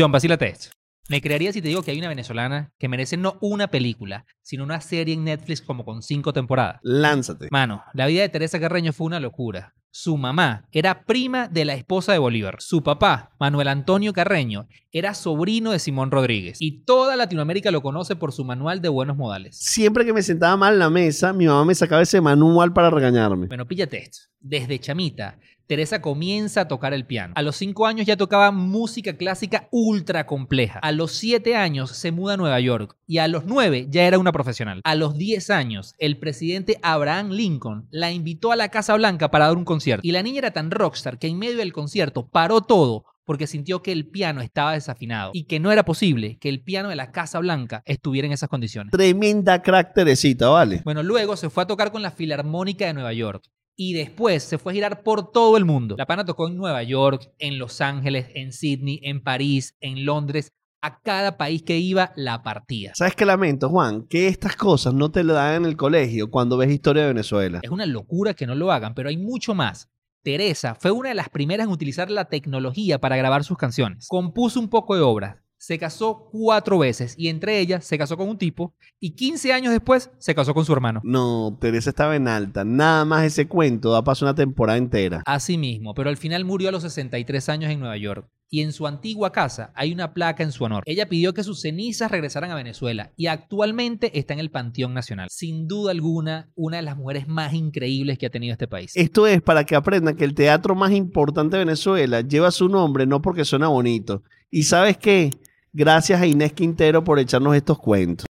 John, vacílate esto. Me creería si te digo que hay una venezolana que merece no una película, sino una serie en Netflix como con cinco temporadas. Lánzate. Mano, la vida de Teresa Carreño fue una locura. Su mamá era prima de la esposa de Bolívar. Su papá, Manuel Antonio Carreño, era sobrino de Simón Rodríguez. Y toda Latinoamérica lo conoce por su manual de buenos modales. Siempre que me sentaba mal en la mesa, mi mamá me sacaba ese manual para regañarme. Bueno, píllate esto. Desde chamita, Teresa comienza a tocar el piano. A los 5 años ya tocaba música clásica ultra compleja. A los 7 años se muda a Nueva York y a los 9 ya era una profesional. A los 10 años, el presidente Abraham Lincoln la invitó a la Casa Blanca para dar un concierto. Y la niña era tan rockstar que en medio del concierto paró todo porque sintió que el piano estaba desafinado y que no era posible que el piano de la Casa Blanca estuviera en esas condiciones. Tremenda crack Teresita, ¿vale? Bueno, luego se fue a tocar con la Filarmónica de Nueva York y después se fue a girar por todo el mundo. La pana tocó en Nueva York, en Los Ángeles, en Sydney, en París, en Londres. A cada país que iba, la partía. ¿Sabes qué lamento, Juan? Que estas cosas no te lo dan en el colegio cuando ves historia de Venezuela. Es una locura que no lo hagan, pero hay mucho más. Teresa fue una de las primeras en utilizar la tecnología para grabar sus canciones. Compuso un poco de obras, se casó cuatro veces y entre ellas se casó con un tipo y 15 años después se casó con su hermano. No, Teresa estaba en alta. Nada más ese cuento da paso una temporada entera. Así mismo, pero al final murió a los 63 años en Nueva York. Y en su antigua casa hay una placa en su honor. Ella pidió que sus cenizas regresaran a Venezuela y actualmente está en el Panteón Nacional. Sin duda alguna, una de las mujeres más increíbles que ha tenido este país. Esto es para que aprendan que el teatro más importante de Venezuela lleva su nombre no porque suena bonito. ¿Y sabes qué? Gracias a Inés Quintero por echarnos estos cuentos.